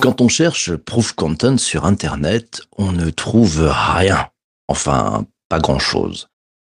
Quand on cherche proof content sur Internet, on ne trouve rien. Enfin, pas grand-chose.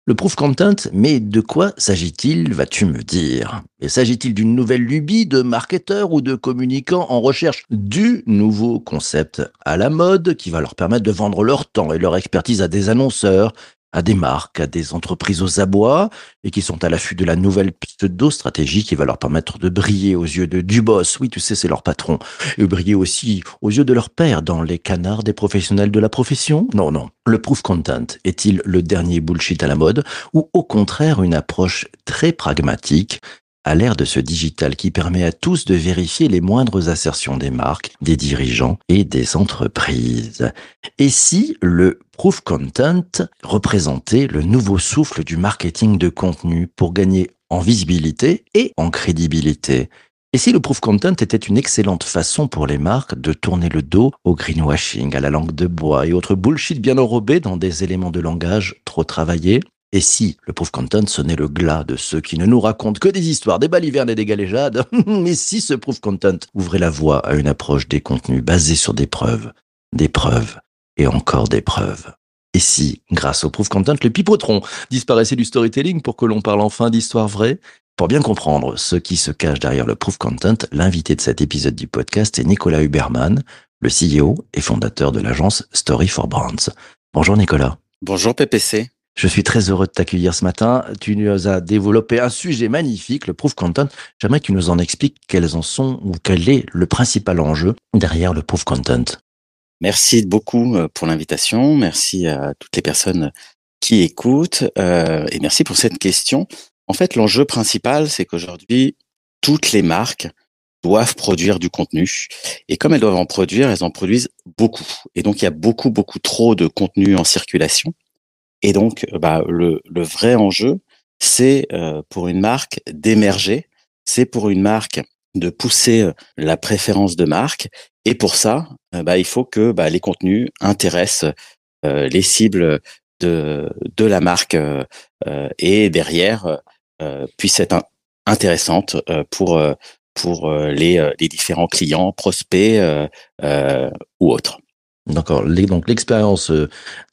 Le proof content, mais de quoi s'agit-il, vas-tu me dire? Et s'agit-il d'une nouvelle lubie de marketeurs ou de communicants en recherche du nouveau concept à la mode qui va leur permettre de vendre leur temps et leur expertise à des annonceurs, à des marques, à des entreprises aux abois et qui sont à l'affût de la nouvelle pseudo-stratégie qui va leur permettre de briller aux yeux de du boss. Oui, tu sais, c'est leur patron. Et briller aussi aux yeux de leur père dans les canards des professionnels de la profession. Non, non. Le proof content est-il le dernier bullshit à la mode ou au contraire une approche très pragmatique à l'ère de ce digital qui permet à tous de vérifier les moindres assertions des marques, des dirigeants et des entreprises. Et si le proof content représentait le nouveau souffle du marketing de contenu pour gagner en visibilité et en crédibilité? Et si le proof content était une excellente façon pour les marques de tourner le dos au greenwashing, à la langue de bois et autres bullshit bien enrobés dans des éléments de langage trop travaillés? Et si le proof content sonnait le glas de ceux qui ne nous racontent que des histoires, des balivernes et des galéjades, mais si ce proof content ouvrait la voie à une approche des contenus basés sur des preuves, des preuves et encore des preuves. Et si, grâce au proof content, le pipotron disparaissait du storytelling pour que l'on parle enfin d'histoires vraies? Pour bien comprendre ce qui se cache derrière le proof content, l'invité de cet épisode du podcast est Nicolas Huberman, le CEO et fondateur de l'agence Story for Brands. Bonjour Nicolas. Bonjour PPC. Je suis très heureux de t'accueillir ce matin. Tu nous as développé un sujet magnifique, le proof content. J'aimerais que tu nous en expliques quels en sont ou quel est le principal enjeu derrière le proof content. Merci beaucoup euh, pour l'invitation. Merci à toutes les personnes qui écoutent euh, et merci pour cette question. En fait, l'enjeu principal, c'est qu'aujourd'hui, toutes les marques doivent produire du contenu. Et comme elles doivent en produire, elles en produisent beaucoup. Et donc, il y a beaucoup, beaucoup trop de contenu en circulation. Et donc, bah, le, le vrai enjeu, c'est euh, pour une marque d'émerger, c'est pour une marque de pousser euh, la préférence de marque. Et pour ça, euh, bah, il faut que bah, les contenus intéressent les cibles de, de la marque et derrière puissent être intéressantes pour pour les, les différents clients, prospects ou autres. D'accord. Donc l'expérience euh,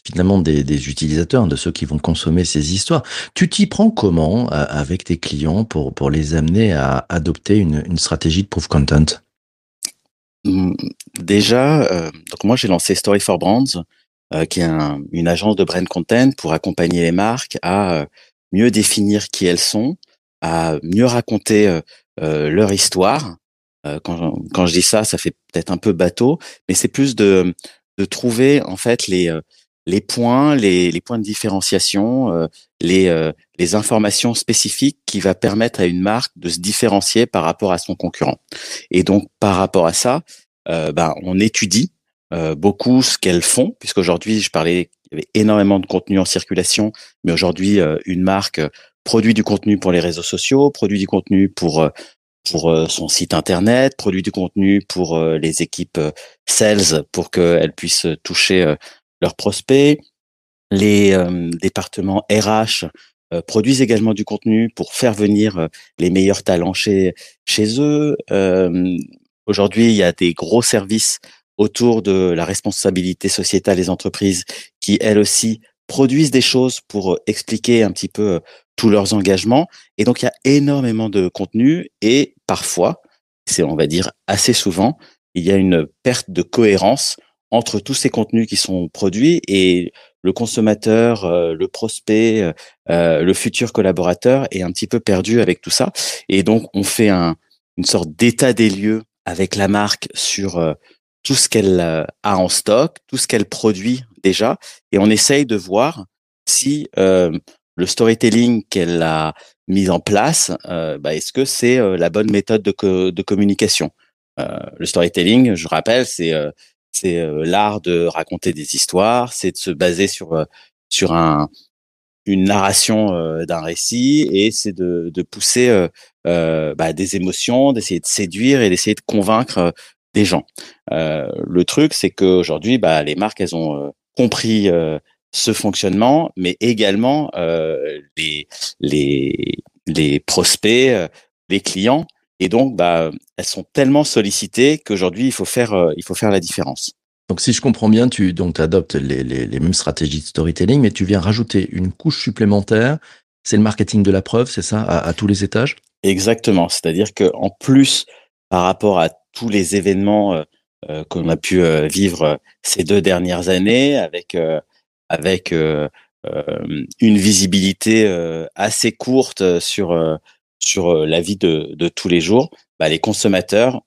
finalement des, utilisateurs, de ceux qui vont consommer ces histoires. Tu t'y prends comment euh, avec tes clients pour pour les amener à adopter une, stratégie de proof content? Mmh, Déjà, euh, donc moi j'ai lancé Story for Brands, qui est un, une agence de brand content pour accompagner les marques à mieux définir qui elles sont, à mieux raconter leur histoire. Quand, quand, je dis ça, ça fait peut-être un peu bateau, mais c'est plus de de trouver en fait les euh, les points, les, les points de différenciation, euh, les, euh, les informations spécifiques qui va permettre à une marque de se différencier par rapport à son concurrent. Et donc par rapport à ça, ben, on étudie beaucoup ce qu'elles font, puisqu'aujourd'hui, je parlais, il y avait énormément de contenu en circulation, mais aujourd'hui, une marque produit du contenu pour les réseaux sociaux, produit du contenu pour pour euh, son site internet, produit du contenu pour euh, les équipes euh, sales pour qu'elles puissent toucher leurs prospects. Les départements RH produisent également du contenu pour faire venir les meilleurs talents chez chez eux. Aujourd'hui, il y a des gros services autour de la responsabilité sociétale des entreprises qui, elles aussi, produisent des choses pour expliquer un petit peu tous leurs engagements. Et donc, il y a énormément de contenu et parfois, c'est on va dire assez souvent, il y a une perte de cohérence entre tous ces contenus qui sont produits et le consommateur, euh, le prospect, euh, euh, le futur collaborateur est un petit peu perdu avec tout ça. Et donc, on fait un, une sorte d'état des lieux avec la marque sur tout ce qu'elle a en stock, tout ce qu'elle produit et on essaye de voir si le storytelling qu'elle a mis en place, euh, bah, est-ce que c'est euh, la bonne méthode de, de communication? Euh, Le storytelling, je rappelle, c'est c'est l'art de raconter des histoires, c'est de se baser sur sur un une narration d'un récit et c'est de, de pousser bah, des émotions, d'essayer de séduire et d'essayer de convaincre des gens. le truc, c'est qu'aujourd'hui, bah, les marques, elles ont compris ce fonctionnement, mais également euh, les, les, les prospects, euh, les clients. Et donc, bah, elles sont tellement sollicitées qu'aujourd'hui, il faut faire, euh, il faut faire la différence. Donc, si je comprends bien, tu donc adoptes les, les, les mêmes stratégies de storytelling, mais tu viens rajouter une couche supplémentaire. C'est le marketing de la preuve, c'est ça, à, à tous les étages? Exactement. C'est-à-dire que en plus, par rapport à tous les événements euh, euh qu'on a pu euh, vivre ces deux dernières années, avec euh, avec une visibilité assez courte sur sur la vie de, de tous les jours, bah, les consommateurs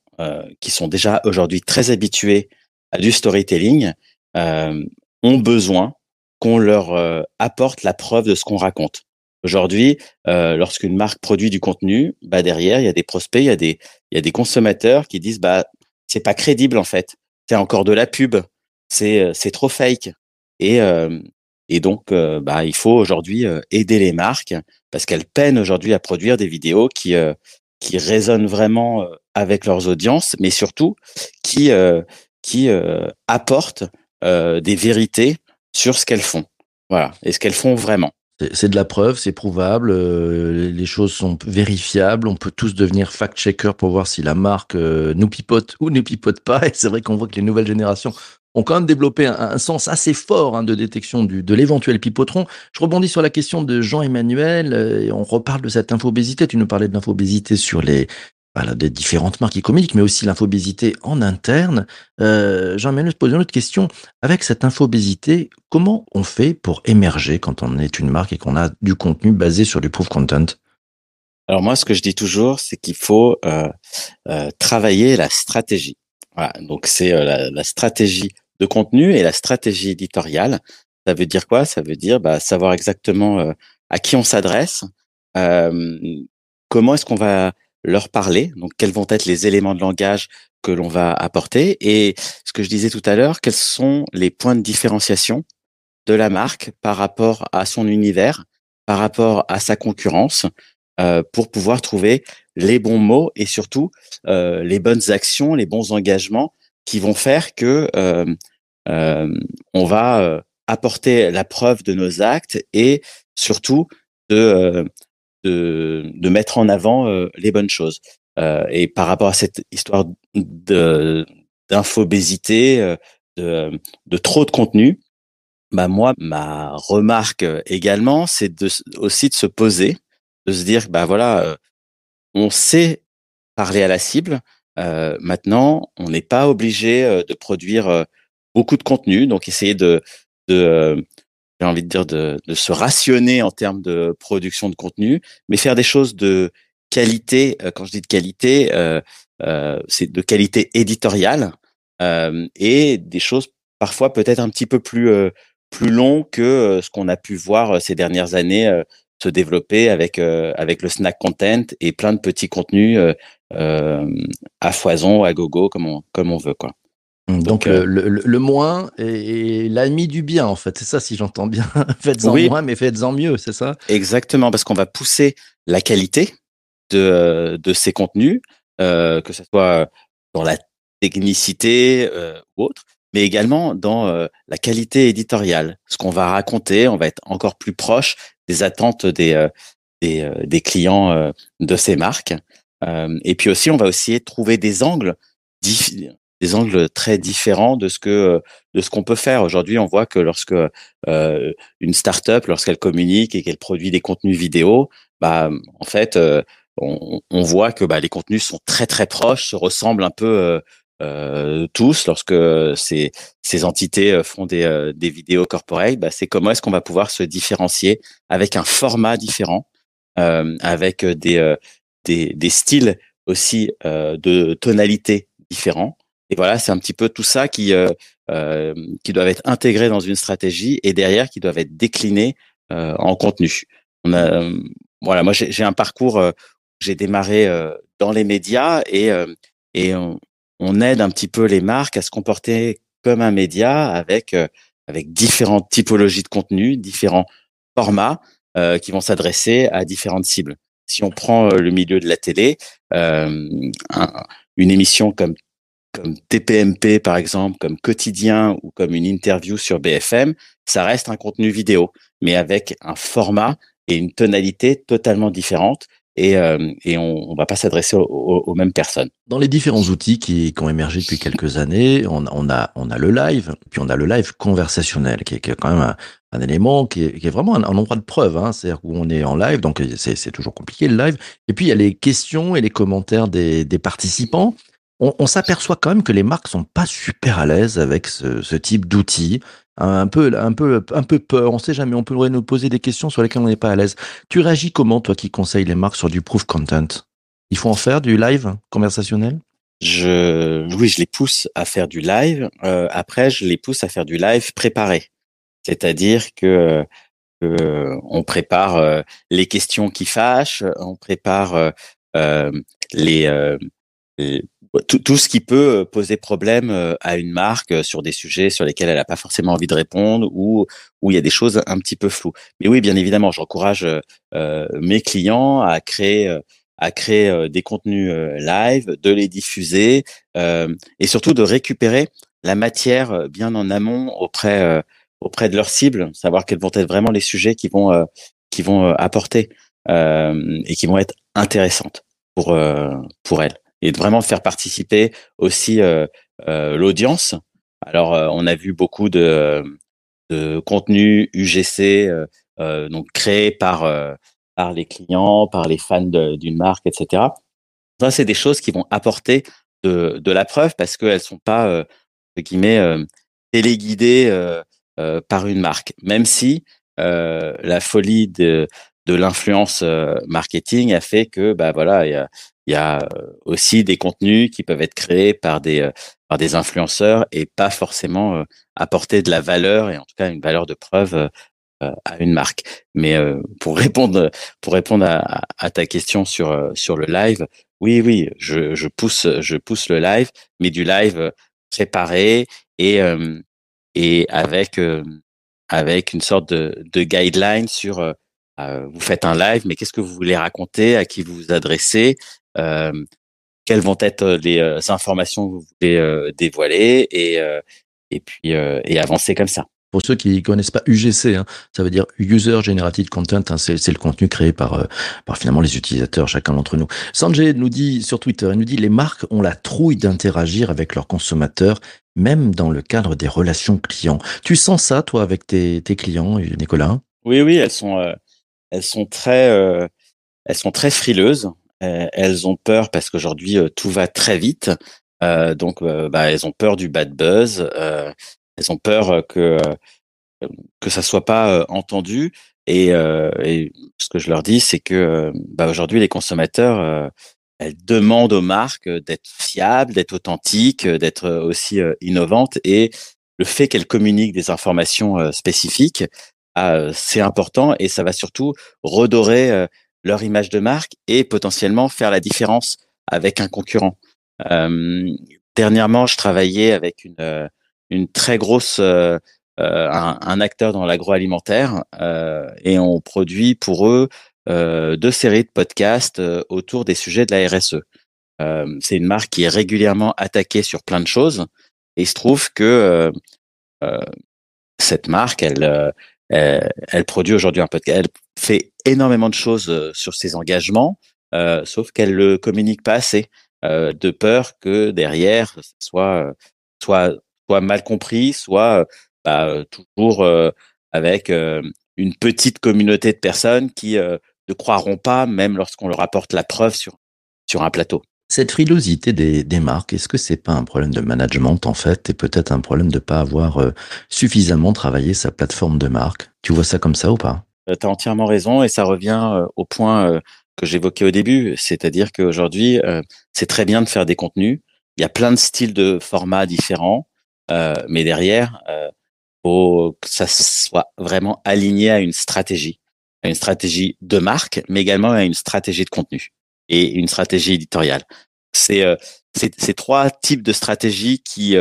qui sont déjà aujourd'hui très habitués à du storytelling ont besoin qu'on leur apporte la preuve de ce qu'on raconte. Aujourd'hui, euh, lorsqu'une marque produit du contenu, bah derrière, il y a des prospects, il y a des, il y a des consommateurs qui disent bah c'est pas crédible en fait, c'est encore de la pub, c'est euh, c'est trop fake. Et euh, et donc euh, bah il faut aujourd'hui aider les marques parce qu'elles peinent aujourd'hui à produire des vidéos qui qui résonnent vraiment avec leurs audiences, mais surtout qui qui apportent des vérités sur ce qu'elles font. Voilà, et ce qu'elles font vraiment. C'est de la preuve, c'est prouvable, euh, les choses sont vérifiables, on peut tous devenir fact-checker pour voir si la marque euh, nous pipote ou ne pipote pas. Et c'est vrai qu'on voit que les nouvelles générations ont quand même développé un, sens assez fort hein, de détection de l'éventuel pipotron. Je rebondis sur la question de Jean-Emmanuel, euh, et on reparle de cette infobésité. Tu nous parlais de l'infobésité sur les, voilà, des différentes marques communiquent, mais aussi l'infobésité en interne. Euh, Jean-Emmanuel, pose une autre question. Avec cette infobésité, comment on fait pour émerger quand on est une marque et qu'on a du contenu basé sur du proof content? Alors moi, ce que je dis toujours, c'est qu'il faut euh, euh, travailler la stratégie. Voilà, donc c'est euh, la, stratégie de contenu et la stratégie éditoriale. Ça veut dire quoi? Ça veut dire bah, savoir exactement à qui on s'adresse, comment est-ce qu'on va leur parler. Donc, quels vont être les éléments de langage que l'on va apporter et ce que je disais tout à l'heure, quels sont les points de différenciation de la marque par rapport à son univers, par rapport à sa concurrence, euh, pour pouvoir trouver les bons mots et surtout euh, les bonnes actions, les bons engagements qui vont faire que euh, euh on va euh, apporter la preuve de nos actes et surtout de euh, de, de mettre en avant euh, les bonnes choses. Euh, et par rapport à cette histoire d'infobésité, euh, de, de trop de contenu, bah moi ma remarque également, c'est de aussi de se poser, de se dire bah voilà, on sait parler à la cible. Euh, maintenant, on n'est pas obligé de produire beaucoup de contenu, donc essayer de, de j'ai envie de dire, de, de, se rationner en termes de production de contenu, mais faire des choses de qualité. Euh, quand je dis de qualité, euh, euh, c'est de qualité éditoriale euh, et des choses parfois peut-être un petit peu plus euh, plus long que ce qu'on a pu voir ces dernières années se développer avec avec le snack content et plein de petits contenus à foison, à gogo, comme on comme on veut quoi. Donc, Donc euh, le, le, le, moins est, l'ami du bien, en fait. C'est ça, si j'entends bien. faites-en oui. moins, mais faites-en mieux, c'est ça? Exactement, parce qu'on va pousser la qualité de, de ces contenus, euh, que ce soit dans la technicité euh, ou autre, mais également dans euh, la qualité éditoriale. Ce qu'on va raconter, on va être encore plus proche des attentes des, euh, des, euh, des, clients de ces marques. et puis aussi, on va aussi trouver des angles des angles très différents de ce que de ce qu'on peut faire aujourd'hui. On voit que lorsque euh, une startup, lorsqu'elle communique et qu'elle produit des contenus vidéo, bah en fait, euh, on, on, voit que bah, les contenus sont très très proches, se ressemblent un peu euh, euh tous. Lorsque ces ces entités font des des vidéos corporate, bah, c'est comment est-ce qu'on va pouvoir se différencier avec un format différent, avec des des des styles aussi de tonalité différents et voilà, c'est un petit peu tout ça qui euh, euh, qui doivent être intégrés dans une stratégie et derrière qui doivent être déclinés euh, en contenu. On a, voilà, moi j'ai un parcours, j'ai démarré dans les médias et et on, on, aide un petit peu les marques à se comporter comme un média avec avec différentes typologies de contenu, différents formats qui vont s'adresser à différentes cibles. Si on prend le milieu de la télé, un, une émission comme comme TPMP par exemple, comme quotidien ou comme une interview sur BFM, ça reste un contenu vidéo, mais avec un format et une tonalité totalement différente. Et, euh, on, on va pas s'adresser aux, mêmes personnes. Dans les différents outils qui, ont émergé depuis quelques années, on, a le live, puis on a le live conversationnel, qui est, quand même un, élément qui est, vraiment un, endroit de preuve, hein, c'est-à-dire où on est en live, donc c'est toujours compliqué le live. Et puis il y a les questions et les commentaires des participants on, s'aperçoit quand même que les marques sont pas super à l'aise avec ce, type d'outils. Un peu, un peu, un peu peur. On sait jamais. On pourrait nous poser des questions sur lesquelles on n'est pas à l'aise. Tu réagis comment, toi, qui conseilles les marques sur du proof content? Il faut en faire du live conversationnel? Je, oui, je les pousse à faire du live. Euh, après, je les pousse à faire du live préparé. C'est-à-dire que euh, on prépare euh, les questions qui fâchent, on prépare euh, les tout, tout, ce qui peut euh, poser problème euh, à une marque euh, sur des sujets sur lesquels elle n'a pas forcément envie de répondre ou où il y a des choses un petit peu floues. Mais oui, bien évidemment, j'encourage euh, mes clients à créer à créer des contenus live, de les diffuser et surtout de récupérer la matière bien en amont auprès auprès de leur cible, savoir quels vont être vraiment les sujets qui vont qui vont apporter et qui vont être intéressantes pour pour elles et de vraiment faire participer aussi euh, euh, l'audience. Alors, euh, on a vu beaucoup de, de contenu UGC donc créé par par les clients, par les fans d'une marque, etc. Ça, c'est des choses qui vont apporter de, de la preuve parce qu'elles sont pas euh, guillemets euh, téléguidées euh, par une marque, même si la folie de de l'influence marketing a fait que bah voilà il y a, il y a euh, aussi des contenus qui peuvent être créés par des euh, par des influenceurs et pas forcément euh, apporter de la valeur et en tout cas une valeur de preuve à une marque. Mais pour répondre pour répondre à, à, ta question sur sur le live, oui oui, je, je pousse je pousse le live, mais du live préparé et et avec avec une sorte de, de guideline sur vous faites un live, mais qu'est-ce que vous voulez raconter, à qui vous vous adressez, euh, quelles vont être les euh, informations que vous voulez euh, dévoiler et, et puis et avancer comme ça. Pour ceux qui connaissent pas UGC, hein, ça veut dire User Generated Content, hein, c'est le contenu créé par, par finalement les utilisateurs, chacun d'entre nous. Sanjay nous dit sur Twitter, il nous dit les marques ont la trouille d'interagir avec leurs consommateurs, même dans le cadre des relations clients. Tu sens ça, toi, avec tes, tes clients, Nicolas? Oui, oui, elles sont, elles sont très, elles sont très frileuses. Euh, elles ont peur parce qu'aujourd'hui euh, tout va très vite. Euh, donc, bah, elles ont peur du bad buzz. elles ont peur que que ça soit pas entendu. Et, et, ce que je leur dis, c'est que bah, aujourd'hui les consommateurs elles demandent aux marques d'être fiables, d'être authentiques, d'être aussi innovantes. Et le fait qu'elles communiquent des informations spécifiques, ah, c'est important et ça va surtout redorer leur image de marque et potentiellement faire la différence avec un concurrent. Euh, dernièrement, je travaillais avec une, euh, une très grosse euh, un, acteur dans l'agroalimentaire et on produit pour eux deux séries de podcasts autour des sujets de la RSE. c'est une marque qui est régulièrement attaquée sur plein de choses et il se trouve que cette marque, elle, elle produit aujourd'hui un podcast. Elle fait énormément de choses euh, sur ses engagements, euh, sauf qu'elle le communique pas assez, euh, de peur que derrière soit soit soit mal compris, soit bah, toujours avec une petite communauté de personnes qui ne croiront pas, même lorsqu'on leur apporte la preuve sur sur un plateau. Cette frilosité des, des marques, est-ce que c'est pas un problème de management en fait, et peut-être un problème de pas avoir suffisamment travaillé sa plateforme de marque? Tu vois ça comme ça ou pas? Euh, tu as entièrement raison et ça revient euh, au point euh, que j'évoquais au début, c'est-à-dire qu'aujourd'hui, c'est très bien de faire des contenus. Il y a plein de styles de formats différents, mais derrière, faut que ça soit vraiment aligné à une stratégie, à une stratégie de marque, mais également à une stratégie de contenu et une stratégie éditoriale. C'est ces trois types de stratégies qui,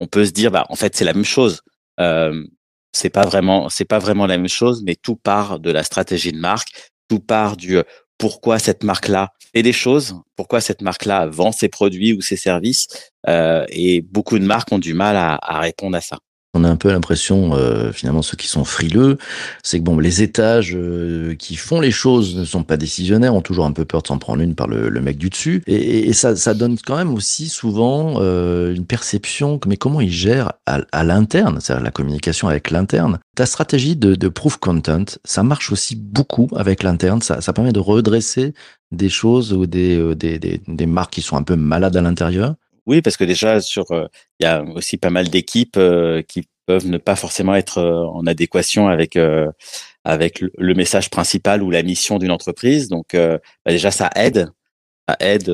on peut se dire, bah en fait, c'est la même chose. Euh, c'est pas vraiment c'est pas vraiment la même chose, mais tout part de la stratégie de marque, tout part du euh, pourquoi cette marque-là fait des choses, pourquoi cette marque-là vend ses produits ou ses services. Euh, et beaucoup de marques ont du mal à, à répondre à ça. On a un peu l'impression, euh, finalement, ceux qui sont frileux, c'est que bon, les étages euh, qui font les choses ne sont pas décisionnaires, ont toujours un peu peur de s'en prendre une par le, le mec du dessus, et, et ça, ça, donne quand même aussi souvent euh, une perception. Mais comment ils gèrent à, à l'interne, c'est-à-dire la communication avec l'interne. Ta stratégie de, de proof content, ça marche aussi beaucoup avec l'interne. Ça, ça permet de redresser des choses ou des, euh, des, des, des marques qui sont un peu malades à l'intérieur. Oui, parce que déjà sur, il y a aussi pas mal d'équipes qui peuvent ne pas forcément être en adéquation avec avec le message principal ou la mission d'une entreprise. Donc bah, déjà ça aide, ça aide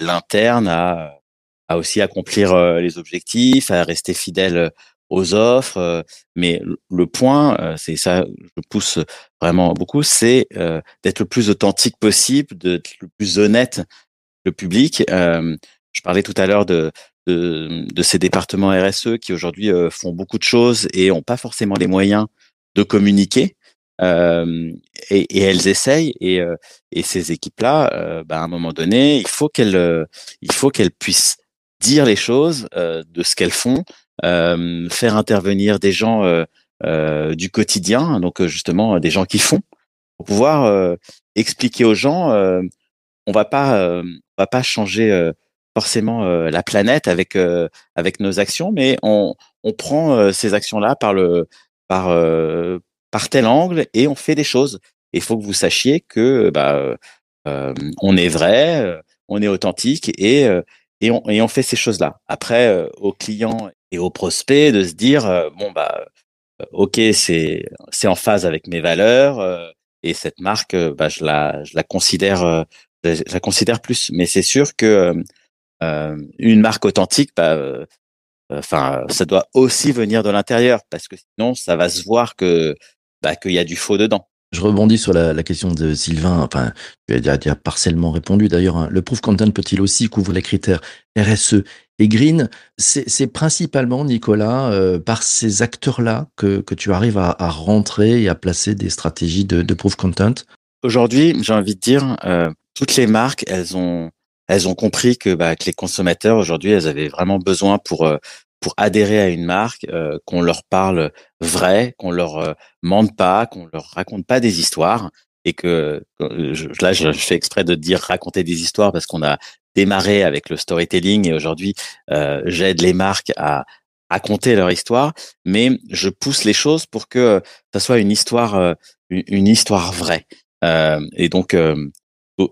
l'interne à à aussi accomplir les objectifs, à rester fidèle aux offres. mais le point, c'est ça, je pousse vraiment beaucoup, c'est d'être le plus authentique possible, d'être le plus honnête le public. Je parlais tout à l'heure de, de, de, ces départements RSE qui aujourd'hui euh, font beaucoup de choses et ont pas forcément les moyens de communiquer. Euh, et, elles essayent et, euh, et ces équipes-là, bah, à un moment donné, il faut qu'elles, il faut qu'elles puissent dire les choses de ce qu'elles font, faire intervenir des gens du quotidien, donc justement des gens qui font, pour pouvoir expliquer aux gens, on va pas, on va pas changer forcément euh, la planète avec euh, avec nos actions, mais on, on prend euh, ces actions-là par le par par tel angle et on fait des choses. Il faut que vous sachiez que bah, on est vrai, on est authentique et et on, et on fait ces choses-là. Après, aux clients et aux prospects de se dire bon bah ok c'est c'est en phase avec mes valeurs et cette marque bah je la je la considère je la considère plus. Mais c'est sûr que euh, une marque authentique, bah, euh, enfin, ça doit aussi venir de l'intérieur parce que sinon, ça va se voir que bah, qu'il y a du faux dedans. Je rebondis sur la, la, question de Sylvain. Enfin, tu as déjà partiellement répondu d'ailleurs. Hein. Le proof content peut-il aussi couvrir les critères RSE et green C'est principalement, Nicolas, euh, par ces acteurs-là que, que tu arrives à, à, rentrer et à placer des stratégies de, de proof content? Aujourd'hui, j'ai envie de dire, euh, toutes les marques, elles ont elles ont compris que, bah, que les consommateurs aujourd'hui, elles avaient vraiment besoin pour euh, pour adhérer à une marque, euh, qu'on leur parle vrai, qu'on leur euh, mente pas, qu'on leur raconte pas des histoires, et que je, là, je, fais exprès de dire raconter des histoires parce qu'on a démarré avec le storytelling et aujourd'hui, j'aide les marques à raconter leur histoire, mais je pousse les choses pour que ça soit une histoire, une, une histoire vraie. et donc,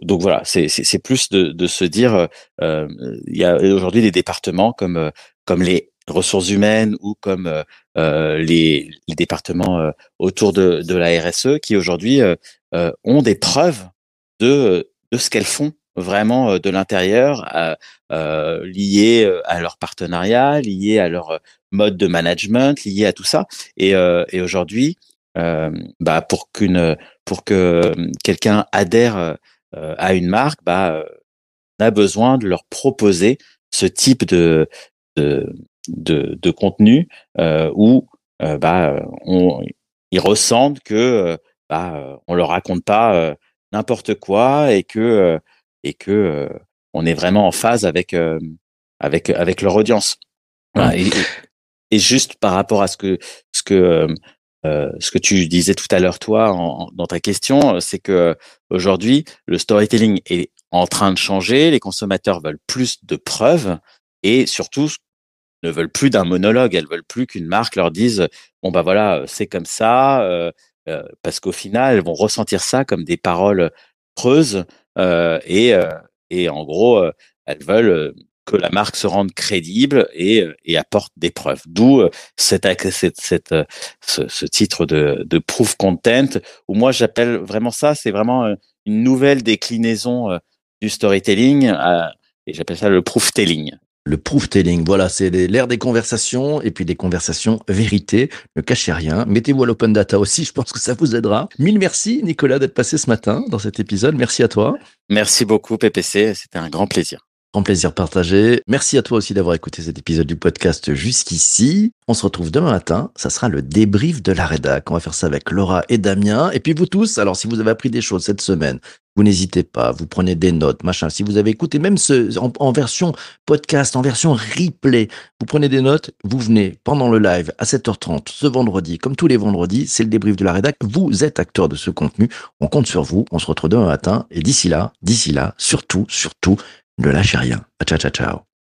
donc voilà, c'est plus de, de, se dire, euh, il y a aujourd'hui des départements comme euh, comme les ressources humaines ou comme euh, les, les, départements euh, autour de, de la RSE qui aujourd'hui euh, ont des preuves de de ce qu'elles font vraiment de l'intérieur, liées à leur partenariat, liées à leur mode de management, liées à tout ça. Et, et aujourd'hui, bah pour qu'une pour que quelqu'un adhère euh, à une marque, bah, euh, on a besoin de leur proposer ce type de de, de, de contenu euh, où euh, bah, on, ils ressentent que bah, on leur raconte pas n'importe quoi et que et que on est vraiment en phase avec avec avec leur audience. Et, et, juste par rapport à ce que ce que euh, ce que tu disais tout à l'heure toi en, dans ta question, c'est que aujourd'hui le storytelling est en train de changer. Les consommateurs veulent plus de preuves et surtout ne veulent plus d'un monologue. Elles veulent plus qu'une marque leur dise bon bah voilà c'est comme ça euh, euh, parce qu'au final elles vont ressentir ça comme des paroles creuses et et en gros elles veulent que la marque se rende crédible et, euh, et apporte des preuves. D'où euh, cette, cette, cette, euh, ce, ce, titre de, de proof content, où moi j'appelle vraiment ça, c'est vraiment une nouvelle déclinaison du storytelling, et j'appelle ça le proof telling. Le proof telling, voilà, c'est l'ère des conversations et puis des conversations vérité. Ne cachez rien. Mettez-vous à l'open data aussi, je pense que ça vous aidera. Mille merci, Nicolas, d'être passé ce matin dans cet épisode. Merci à toi. Merci beaucoup, PPC. C'était un grand plaisir. Grand plaisir partagé. Merci à toi aussi d'avoir écouté cet épisode du podcast jusqu'ici. On se retrouve demain matin. Ça sera le débrief de la rédac. On va faire ça avec Laura et Damien. Et puis vous tous, alors si vous avez appris des choses cette semaine, Vous n'hésitez pas, vous prenez des notes, machin. Si vous avez écouté même ce, en, version podcast, en version replay, vous prenez des notes, vous venez pendant le live à 7h30 ce vendredi, comme tous les vendredis, c'est le débrief de la rédac. Vous êtes acteur de ce contenu. On compte sur vous. On se retrouve demain matin. Et d'ici là, d'ici là, surtout, surtout, ne lâchez rien. Ciao, ciao, ciao.